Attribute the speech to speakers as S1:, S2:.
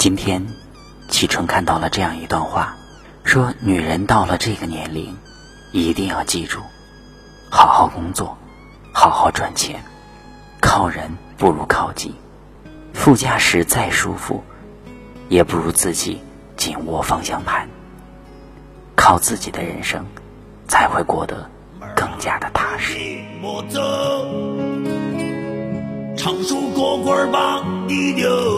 S1: 今天，启春看到了这样一段话，说女人到了这个年龄，一定要记住，好好工作，好好赚钱，靠人不如靠己。副驾驶再舒服，也不如自己紧握方向盘。靠自己的人生，才会过得更加的踏实。
S2: 唱首歌歌把，你就。